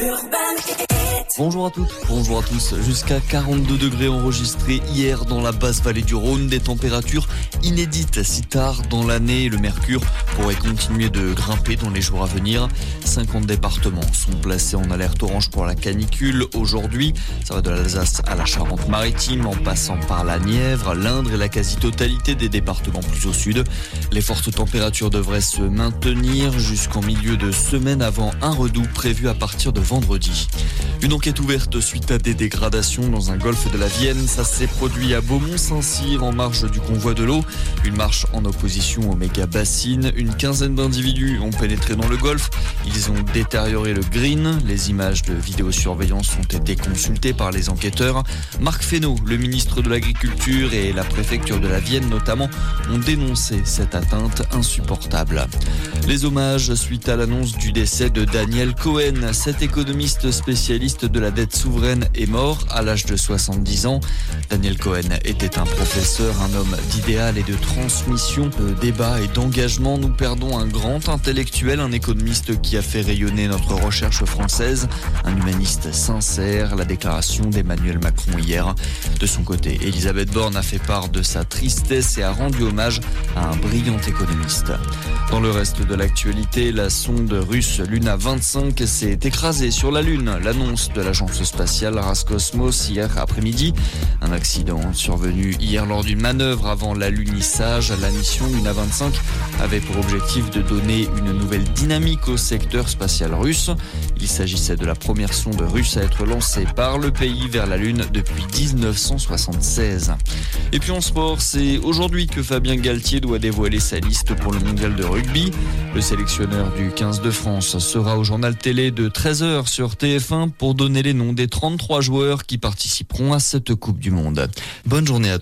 Urbaine. Bonjour à toutes, bonjour à tous. Jusqu'à 42 degrés enregistrés hier dans la basse vallée du Rhône. Des températures inédites si tard dans l'année. Le mercure pourrait continuer de grimper dans les jours à venir. 50 départements sont placés en alerte orange pour la canicule aujourd'hui. Ça va de l'Alsace à la Charente-Maritime en passant par la Nièvre, l'Indre et la quasi-totalité des départements plus au sud. Les fortes températures devraient se maintenir jusqu'en milieu de semaine avant un redout prévu à partir de vendredi. Ouverte suite à des dégradations dans un golfe de la Vienne. Ça s'est produit à Beaumont-Saint-Cyr en marge du convoi de l'eau. Une marche en opposition au méga bassine. Une quinzaine d'individus ont pénétré dans le golfe. Ils ont détérioré le green. Les images de vidéosurveillance ont été consultées par les enquêteurs. Marc Fesneau, le ministre de l'Agriculture et la préfecture de la Vienne notamment, ont dénoncé cette atteinte insupportable. Les hommages suite à l'annonce du décès de Daniel Cohen, cet économiste spécialiste de la dette souveraine est mort à l'âge de 70 ans. Daniel Cohen était un professeur, un homme d'idéal et de transmission, de débat et d'engagement. Nous perdons un grand intellectuel, un économiste qui a fait rayonner notre recherche française, un humaniste sincère, la déclaration d'Emmanuel Macron hier. De son côté, Elisabeth Borne a fait part de sa tristesse et a rendu hommage à un brillant économiste. Dans le reste de l'actualité, la sonde russe Luna 25 s'est écrasée sur la Lune. L'annonce de l'agence spatiale Roscosmos hier après-midi. Un accident survenu hier lors d'une manœuvre avant l'alunissage. La mission Luna 25 avait pour objectif de donner une nouvelle dynamique au secteur spatial russe. Il s'agissait de la première sonde russe à être lancée par le pays vers la Lune depuis 1976. Et puis en sport, c'est aujourd'hui que Fabien Galtier doit dévoiler sa liste pour le mondial de rugby. Le sélectionneur du 15 de France sera au journal télé de 13h sur TF1 pour les noms des 33 joueurs qui participeront à cette Coupe du Monde. Bonne journée à tous.